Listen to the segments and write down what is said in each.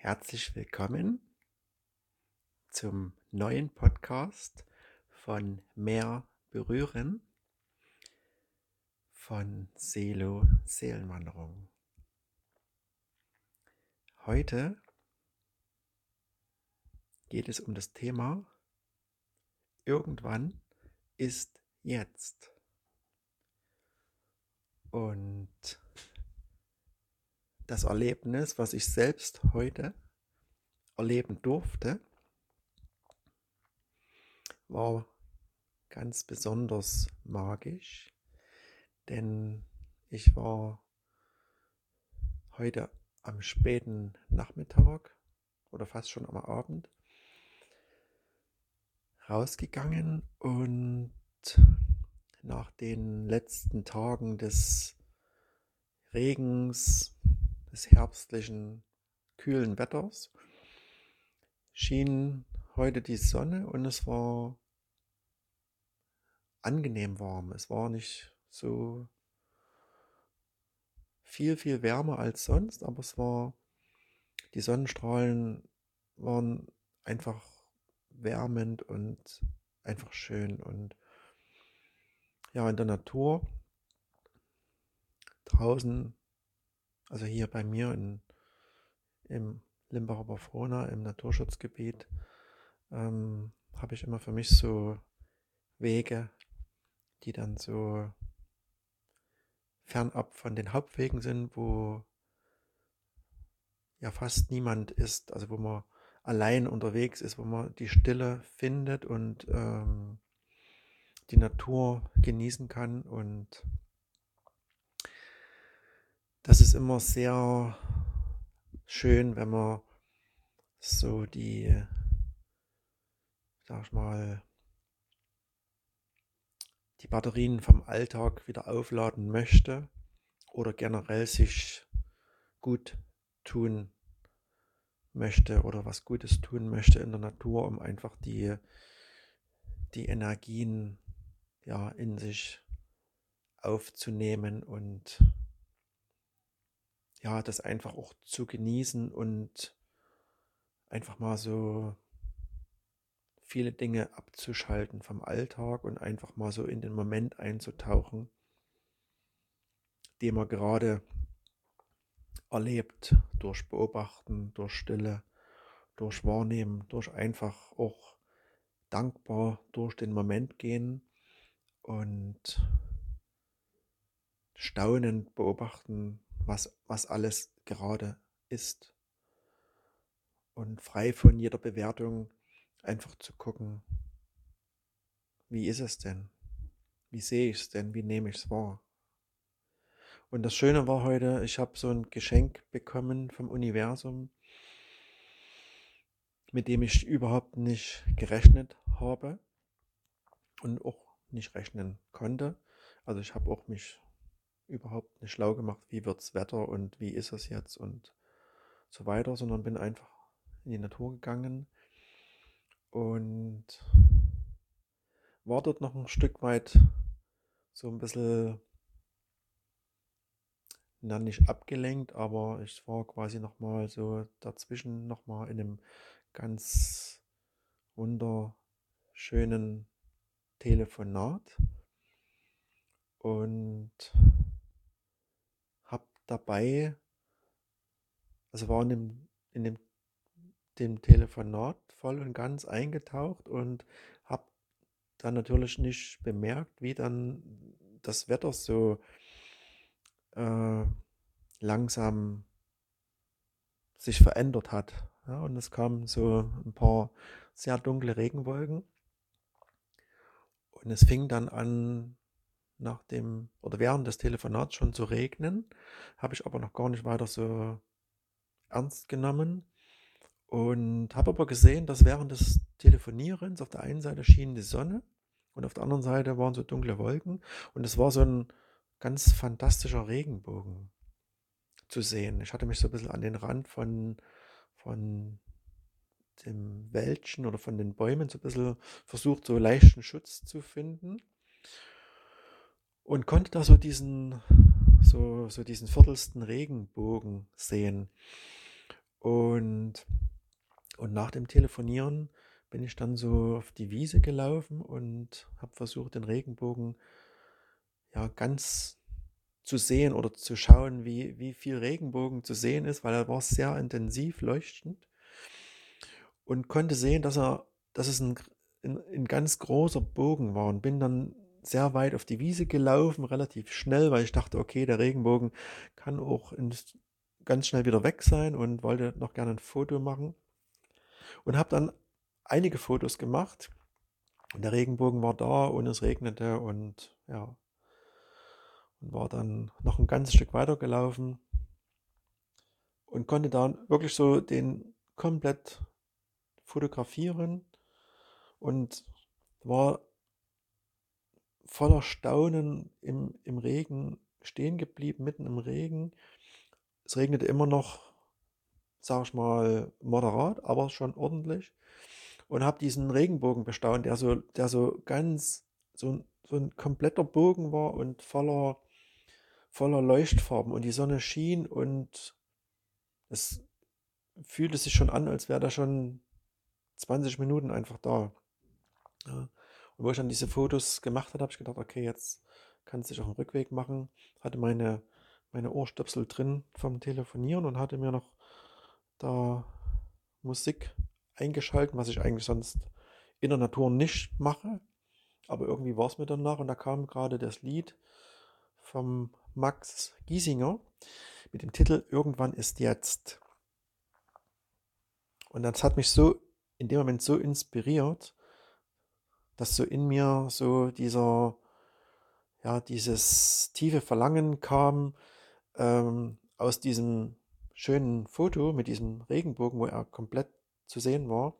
Herzlich willkommen zum neuen Podcast von Mehr berühren von Selo Seelenwanderung. Heute geht es um das Thema Irgendwann ist jetzt. Und das Erlebnis, was ich selbst heute erleben durfte, war ganz besonders magisch, denn ich war heute am späten Nachmittag oder fast schon am Abend rausgegangen und nach den letzten Tagen des Regens, des herbstlichen, kühlen Wetters schien heute die Sonne und es war angenehm warm. Es war nicht so viel, viel wärmer als sonst, aber es war, die Sonnenstrahlen waren einfach wärmend und einfach schön und ja, in der Natur draußen, also hier bei mir in, im Limbacher Bafrona im Naturschutzgebiet, ähm, habe ich immer für mich so Wege, die dann so fernab von den Hauptwegen sind, wo ja fast niemand ist, also wo man allein unterwegs ist, wo man die Stille findet und ähm, die Natur genießen kann und das ist immer sehr schön, wenn man so die, sag ich mal, die Batterien vom Alltag wieder aufladen möchte oder generell sich gut tun möchte oder was Gutes tun möchte in der Natur, um einfach die, die Energien ja in sich aufzunehmen und ja, das einfach auch zu genießen und einfach mal so viele Dinge abzuschalten vom Alltag und einfach mal so in den Moment einzutauchen, den man gerade erlebt, durch Beobachten, durch Stille, durch Wahrnehmen, durch einfach auch dankbar durch den Moment gehen und staunend beobachten, was, was alles gerade ist. Und frei von jeder Bewertung einfach zu gucken, wie ist es denn? Wie sehe ich es denn? Wie nehme ich es wahr? Und das Schöne war heute, ich habe so ein Geschenk bekommen vom Universum, mit dem ich überhaupt nicht gerechnet habe und auch nicht rechnen konnte. Also ich habe auch mich überhaupt nicht schlau gemacht, wie wird's Wetter und wie ist es jetzt und so weiter, sondern bin einfach in die Natur gegangen und war dort noch ein Stück weit so ein bisschen, na nicht abgelenkt, aber ich war quasi nochmal so dazwischen nochmal in einem ganz wunderschönen Telefonat und dabei, also war in dem, in dem, dem Telefonat voll und ganz eingetaucht und habe dann natürlich nicht bemerkt, wie dann das Wetter so äh, langsam sich verändert hat. Ja, und es kamen so ein paar sehr dunkle Regenwolken. Und es fing dann an, nach dem oder während des Telefonats schon zu regnen, habe ich aber noch gar nicht weiter so ernst genommen. Und habe aber gesehen, dass während des Telefonierens auf der einen Seite schien die Sonne und auf der anderen Seite waren so dunkle Wolken. Und es war so ein ganz fantastischer Regenbogen zu sehen. Ich hatte mich so ein bisschen an den Rand von, von dem Wäldchen oder von den Bäumen so ein bisschen versucht, so leichten Schutz zu finden und konnte da so diesen, so, so diesen viertelsten Regenbogen sehen. Und, und nach dem Telefonieren bin ich dann so auf die Wiese gelaufen und habe versucht, den Regenbogen ja ganz zu sehen oder zu schauen, wie, wie viel Regenbogen zu sehen ist, weil er war sehr intensiv leuchtend und konnte sehen, dass er, dass es ein, ein, ein ganz großer Bogen war und bin dann sehr weit auf die Wiese gelaufen, relativ schnell, weil ich dachte, okay, der Regenbogen kann auch ganz schnell wieder weg sein und wollte noch gerne ein Foto machen und habe dann einige Fotos gemacht. Der Regenbogen war da und es regnete und ja, und war dann noch ein ganzes Stück weiter gelaufen und konnte dann wirklich so den komplett fotografieren und war voller Staunen im, im Regen stehen geblieben, mitten im Regen. Es regnete immer noch, sag ich mal, moderat, aber schon ordentlich. Und habe diesen Regenbogen bestaunt, der so, der so ganz, so, so ein kompletter Bogen war und voller voller Leuchtfarben und die Sonne schien und es fühlte sich schon an, als wäre da schon 20 Minuten einfach da. Ja. Und wo ich dann diese Fotos gemacht habe, habe ich gedacht, okay, jetzt kannst du dich auf den Rückweg machen. Hatte meine, meine Ohrstöpsel drin vom Telefonieren und hatte mir noch da Musik eingeschalten, was ich eigentlich sonst in der Natur nicht mache. Aber irgendwie war es mir danach und da kam gerade das Lied vom Max Giesinger mit dem Titel Irgendwann ist jetzt. Und das hat mich so in dem Moment so inspiriert, dass so in mir so dieser, ja, dieses tiefe Verlangen kam, ähm, aus diesem schönen Foto mit diesem Regenbogen, wo er komplett zu sehen war,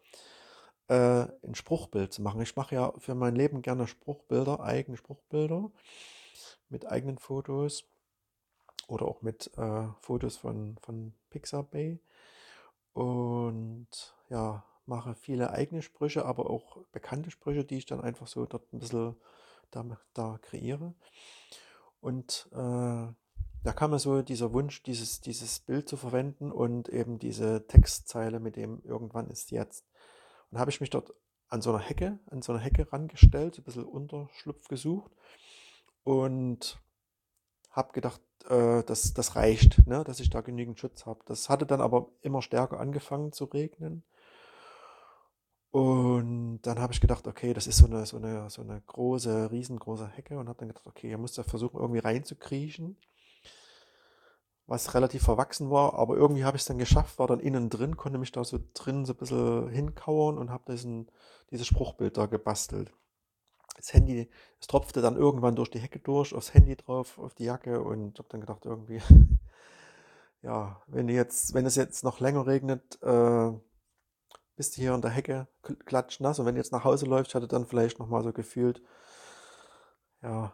äh, ein Spruchbild zu machen. Ich mache ja für mein Leben gerne Spruchbilder, eigene Spruchbilder mit eigenen Fotos oder auch mit äh, Fotos von, von Pixabay. Und ja, mache viele eigene Sprüche, aber auch bekannte Sprüche, die ich dann einfach so dort ein bisschen da, da kreiere. Und äh, da kam mir so dieser Wunsch, dieses, dieses Bild zu verwenden und eben diese Textzeile mit dem irgendwann ist jetzt. Und habe ich mich dort an so einer Hecke, an so einer Hecke rangestellt, ein bisschen Unterschlupf gesucht und habe gedacht, äh, das, das reicht, ne, dass ich da genügend Schutz habe. Das hatte dann aber immer stärker angefangen zu regnen. Und dann habe ich gedacht, okay, das ist so eine, so eine, so eine große, riesengroße Hecke und habe dann gedacht, okay, ihr müsst ja versuchen, irgendwie reinzukriechen, was relativ verwachsen war, aber irgendwie habe ich es dann geschafft, war dann innen drin, konnte mich da so drin so ein bisschen hinkauern und habe diesen, dieses Spruchbild da gebastelt. Das Handy, es tropfte dann irgendwann durch die Hecke durch, aufs Handy drauf, auf die Jacke und habe dann gedacht, irgendwie, ja, wenn jetzt, wenn es jetzt noch länger regnet, äh, bist du hier in der Hecke klatschnass und wenn du jetzt nach Hause läufst, hatte dann vielleicht nochmal so gefühlt, ja,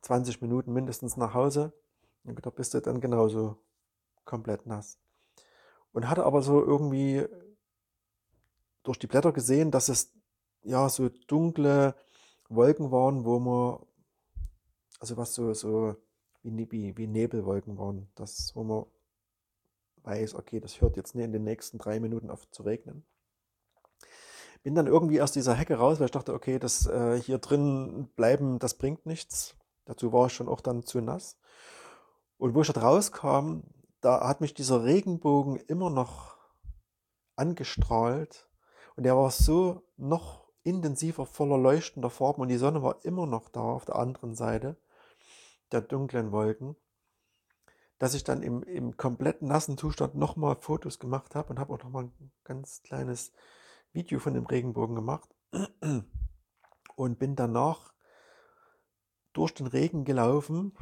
20 Minuten mindestens nach Hause. Und da bist du dann genauso komplett nass. Und hatte aber so irgendwie durch die Blätter gesehen, dass es ja so dunkle, Wolken waren, wo man, also was so, so wie, wie, wie Nebelwolken waren, das, wo man weiß, okay, das hört jetzt nicht in den nächsten drei Minuten auf zu regnen. Bin dann irgendwie aus dieser Hecke raus, weil ich dachte, okay, das äh, hier drin bleiben, das bringt nichts. Dazu war ich schon auch dann zu nass. Und wo ich dort rauskam, da hat mich dieser Regenbogen immer noch angestrahlt. Und der war so noch intensiver, voller leuchtender Farben und die Sonne war immer noch da auf der anderen Seite der dunklen Wolken, dass ich dann im, im komplett nassen Zustand nochmal Fotos gemacht habe und habe auch nochmal ein ganz kleines Video von dem Regenbogen gemacht und bin danach durch den Regen gelaufen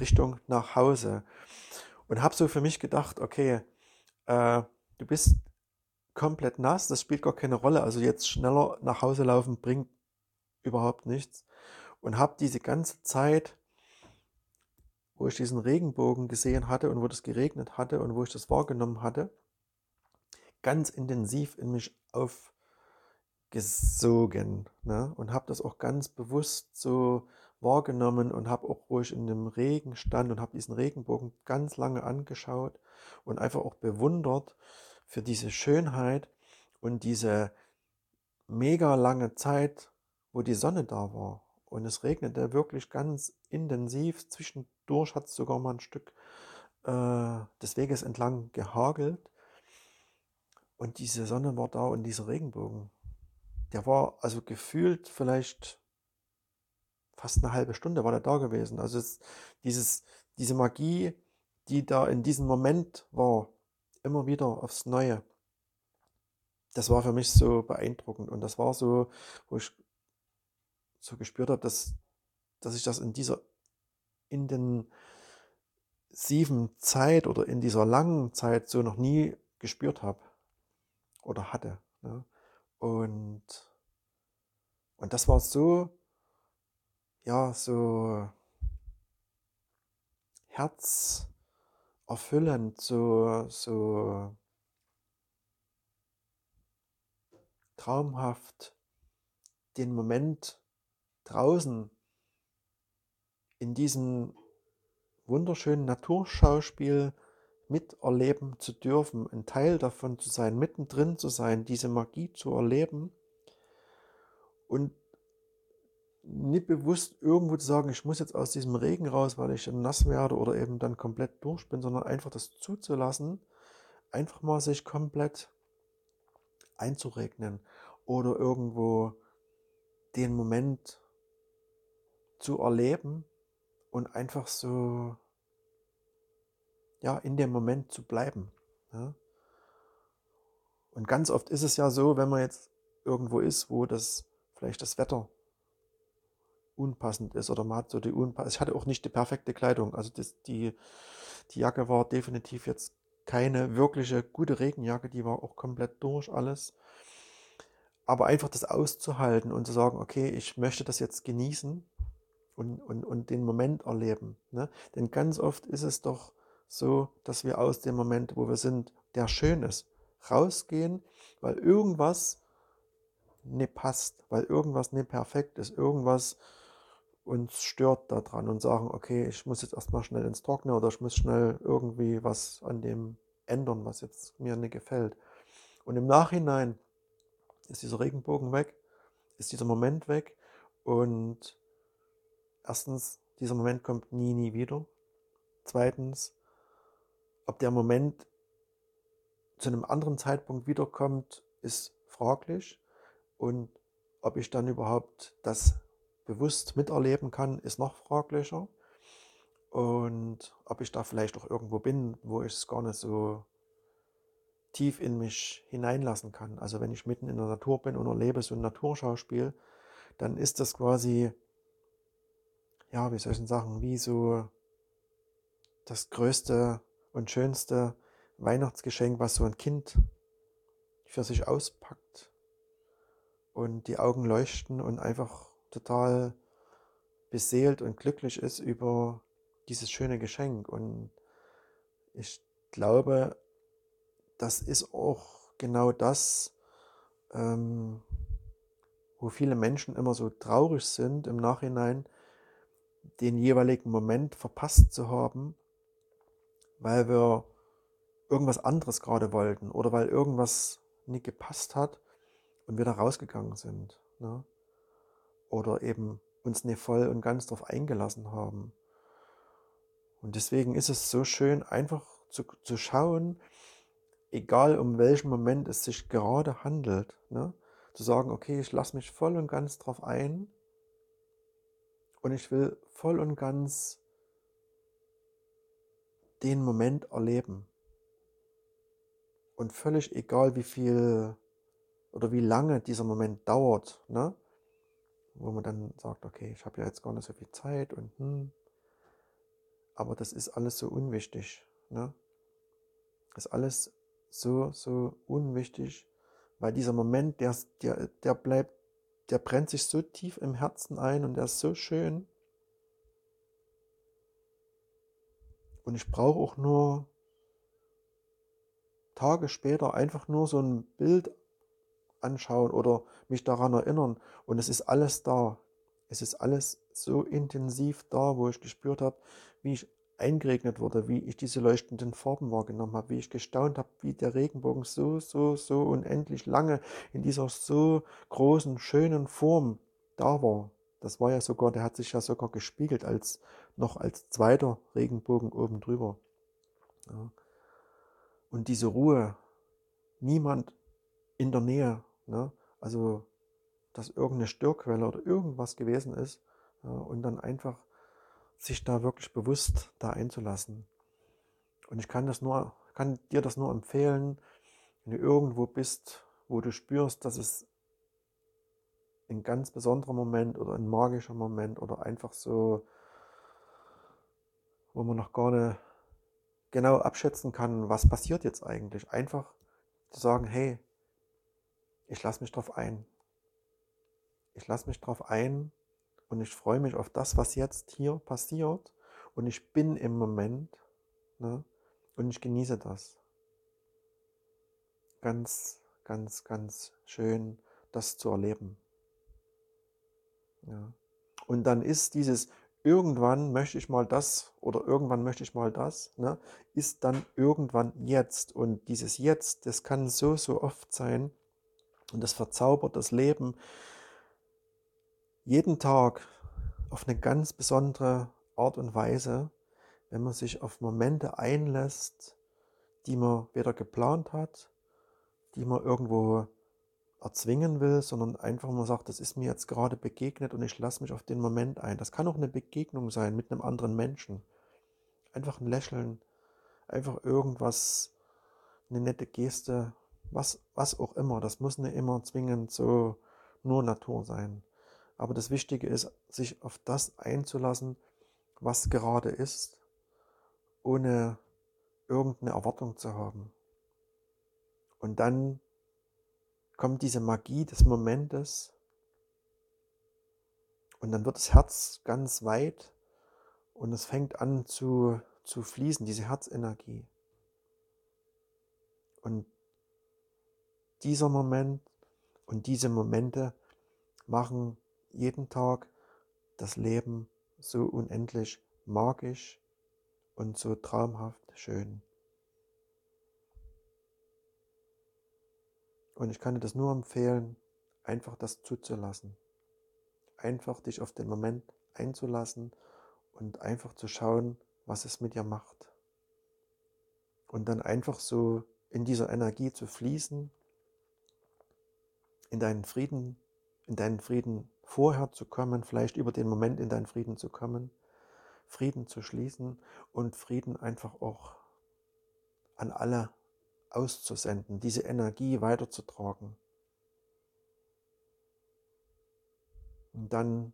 Richtung nach Hause und habe so für mich gedacht, okay, äh, du bist komplett nass, das spielt gar keine Rolle. Also jetzt schneller nach Hause laufen bringt überhaupt nichts. Und habe diese ganze Zeit, wo ich diesen Regenbogen gesehen hatte und wo das geregnet hatte und wo ich das wahrgenommen hatte, ganz intensiv in mich aufgesogen. Ne? Und habe das auch ganz bewusst so wahrgenommen und habe auch, ich in dem Regen stand und habe diesen Regenbogen ganz lange angeschaut und einfach auch bewundert, für diese Schönheit und diese mega lange Zeit, wo die Sonne da war. Und es regnete wirklich ganz intensiv. Zwischendurch hat es sogar mal ein Stück äh, des Weges entlang gehagelt. Und diese Sonne war da und dieser Regenbogen, der war also gefühlt vielleicht fast eine halbe Stunde war der da gewesen. Also es, dieses, diese Magie, die da in diesem Moment war, immer wieder aufs Neue. Das war für mich so beeindruckend und das war so, wo ich so gespürt habe, dass, dass ich das in dieser intensiven Zeit oder in dieser langen Zeit so noch nie gespürt habe oder hatte. Ne? Und, und das war so, ja, so herzerfüllend, so, so traumhaft, den Moment draußen in diesem wunderschönen Naturschauspiel miterleben zu dürfen, ein Teil davon zu sein, mittendrin zu sein, diese Magie zu erleben und nicht bewusst irgendwo zu sagen, ich muss jetzt aus diesem Regen raus, weil ich nass werde oder eben dann komplett durch bin, sondern einfach das zuzulassen, einfach mal sich komplett einzuregnen oder irgendwo den Moment zu erleben und einfach so ja in dem Moment zu bleiben. Ja? Und ganz oft ist es ja so, wenn man jetzt irgendwo ist, wo das vielleicht das Wetter unpassend ist oder man hat so die unpassend. Ich hatte auch nicht die perfekte Kleidung. Also das, die, die Jacke war definitiv jetzt keine wirkliche gute Regenjacke, die war auch komplett durch alles. Aber einfach das auszuhalten und zu sagen, okay, ich möchte das jetzt genießen und, und, und den Moment erleben. Ne? Denn ganz oft ist es doch so, dass wir aus dem Moment, wo wir sind, der schön ist, rausgehen, weil irgendwas nicht passt, weil irgendwas nicht perfekt ist, irgendwas uns stört daran und sagen, okay, ich muss jetzt erstmal schnell ins Trockene oder ich muss schnell irgendwie was an dem ändern, was jetzt mir nicht gefällt. Und im Nachhinein ist dieser Regenbogen weg, ist dieser Moment weg und erstens, dieser Moment kommt nie, nie wieder. Zweitens, ob der Moment zu einem anderen Zeitpunkt wiederkommt, ist fraglich und ob ich dann überhaupt das bewusst miterleben kann, ist noch fraglicher. Und ob ich da vielleicht auch irgendwo bin, wo ich es gar nicht so tief in mich hineinlassen kann. Also wenn ich mitten in der Natur bin und erlebe so ein Naturschauspiel, dann ist das quasi, ja, wie denn sagen, wie so das größte und schönste Weihnachtsgeschenk, was so ein Kind für sich auspackt. Und die Augen leuchten und einfach total beseelt und glücklich ist über dieses schöne Geschenk. Und ich glaube, das ist auch genau das, ähm, wo viele Menschen immer so traurig sind im Nachhinein, den jeweiligen Moment verpasst zu haben, weil wir irgendwas anderes gerade wollten oder weil irgendwas nicht gepasst hat und wir da rausgegangen sind. Ne? oder eben uns nicht voll und ganz darauf eingelassen haben. Und deswegen ist es so schön, einfach zu, zu schauen, egal um welchen Moment es sich gerade handelt, ne? zu sagen, okay, ich lasse mich voll und ganz darauf ein und ich will voll und ganz den Moment erleben. Und völlig egal, wie viel oder wie lange dieser Moment dauert, ne? wo man dann sagt, okay, ich habe ja jetzt gar nicht so viel Zeit und hm, aber das ist alles so unwichtig. Ne? Das ist alles so, so unwichtig, weil dieser Moment, der, der, der bleibt, der brennt sich so tief im Herzen ein und der ist so schön. Und ich brauche auch nur Tage später einfach nur so ein Bild anschauen oder mich daran erinnern. Und es ist alles da. Es ist alles so intensiv da, wo ich gespürt habe, wie ich eingeregnet wurde, wie ich diese leuchtenden Farben wahrgenommen habe, wie ich gestaunt habe, wie der Regenbogen so, so, so unendlich lange in dieser so großen, schönen Form da war. Das war ja sogar, der hat sich ja sogar gespiegelt als noch als zweiter Regenbogen oben drüber. Ja. Und diese Ruhe, niemand in der Nähe, ne? also dass irgendeine Störquelle oder irgendwas gewesen ist ja, und dann einfach sich da wirklich bewusst da einzulassen. Und ich kann das nur, kann dir das nur empfehlen, wenn du irgendwo bist, wo du spürst, dass es ein ganz besonderer Moment oder ein magischer Moment oder einfach so, wo man noch gar nicht genau abschätzen kann, was passiert jetzt eigentlich. Einfach zu sagen, hey, ich lasse mich drauf ein. Ich lasse mich drauf ein und ich freue mich auf das, was jetzt hier passiert und ich bin im Moment ne, und ich genieße das. Ganz, ganz, ganz schön, das zu erleben. Ja. Und dann ist dieses irgendwann möchte ich mal das oder irgendwann möchte ich mal das, ne, ist dann irgendwann jetzt. Und dieses Jetzt, das kann so, so oft sein und das verzaubert das Leben jeden Tag auf eine ganz besondere Art und Weise, wenn man sich auf Momente einlässt, die man weder geplant hat, die man irgendwo erzwingen will, sondern einfach mal sagt, das ist mir jetzt gerade begegnet und ich lasse mich auf den Moment ein. Das kann auch eine Begegnung sein mit einem anderen Menschen. Einfach ein Lächeln, einfach irgendwas, eine nette Geste, was, was auch immer. Das muss nicht immer zwingend so nur Natur sein. Aber das Wichtige ist, sich auf das einzulassen, was gerade ist, ohne irgendeine Erwartung zu haben. Und dann kommt diese Magie des Momentes und dann wird das Herz ganz weit und es fängt an zu, zu fließen, diese Herzenergie. Und dieser Moment und diese Momente machen jeden Tag das Leben so unendlich magisch und so traumhaft schön. Und ich kann dir das nur empfehlen, einfach das zuzulassen. Einfach dich auf den Moment einzulassen und einfach zu schauen, was es mit dir macht. Und dann einfach so in dieser Energie zu fließen, in deinen Frieden, in deinen Frieden vorher zu kommen, vielleicht über den Moment in deinen Frieden zu kommen, Frieden zu schließen und Frieden einfach auch an alle auszusenden, diese Energie weiterzutragen. Und dann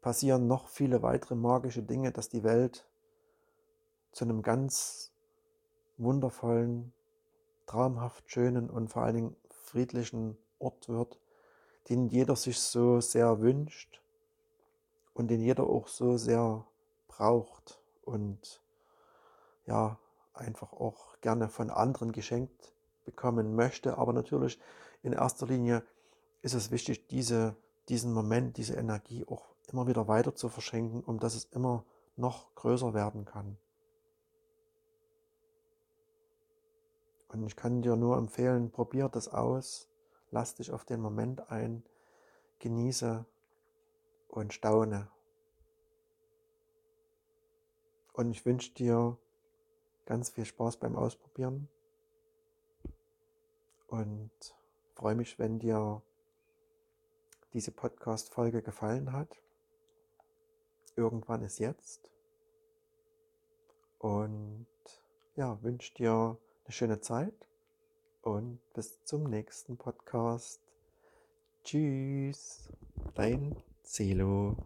passieren noch viele weitere magische Dinge, dass die Welt zu einem ganz wundervollen, traumhaft schönen und vor allen Dingen friedlichen Ort wird, den jeder sich so sehr wünscht und den jeder auch so sehr braucht und ja, einfach auch gerne von anderen geschenkt bekommen möchte. Aber natürlich in erster Linie ist es wichtig, diese, diesen Moment, diese Energie auch immer wieder weiter zu verschenken, um dass es immer noch größer werden kann. Und ich kann dir nur empfehlen, probier das aus, lass dich auf den Moment ein, genieße und staune. Und ich wünsche dir ganz viel Spaß beim Ausprobieren und freue mich, wenn dir diese Podcast-Folge gefallen hat. Irgendwann ist jetzt. Und ja, wünsche dir eine schöne Zeit und bis zum nächsten Podcast. Tschüss, dein Celo.